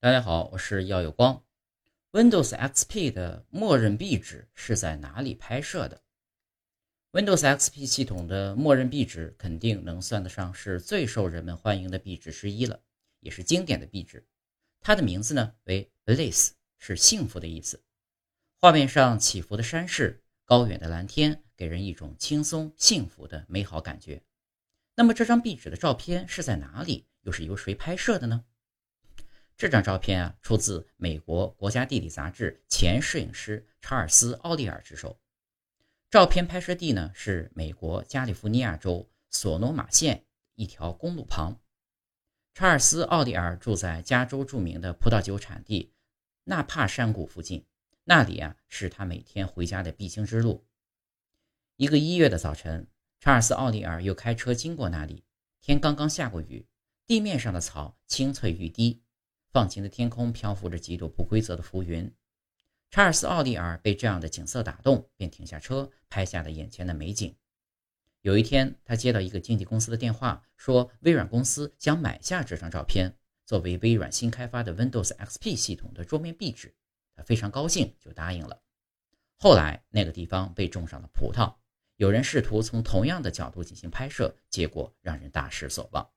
大家好，我是耀有光。Windows XP 的默认壁纸是在哪里拍摄的？Windows XP 系统的默认壁纸肯定能算得上是最受人们欢迎的壁纸之一了，也是经典的壁纸。它的名字呢为 Bliss，是幸福的意思。画面上起伏的山势、高远的蓝天，给人一种轻松、幸福的美好感觉。那么这张壁纸的照片是在哪里？又是由谁拍摄的呢？这张照片啊，出自美国国家地理杂志前摄影师查尔斯·奥利尔之手。照片拍摄地呢是美国加利福尼亚州索诺马县一条公路旁。查尔斯·奥利尔住在加州著名的葡萄酒产地纳帕山谷附近，那里啊是他每天回家的必经之路。一个一月的早晨，查尔斯·奥利尔又开车经过那里，天刚刚下过雨，地面上的草青翠欲滴。放晴的天空漂浮着几朵不规则的浮云。查尔斯·奥利尔被这样的景色打动，便停下车，拍下了眼前的美景。有一天，他接到一个经纪公司的电话，说微软公司想买下这张照片，作为微软新开发的 Windows XP 系统的桌面壁纸。他非常高兴，就答应了。后来，那个地方被种上了葡萄，有人试图从同样的角度进行拍摄，结果让人大失所望。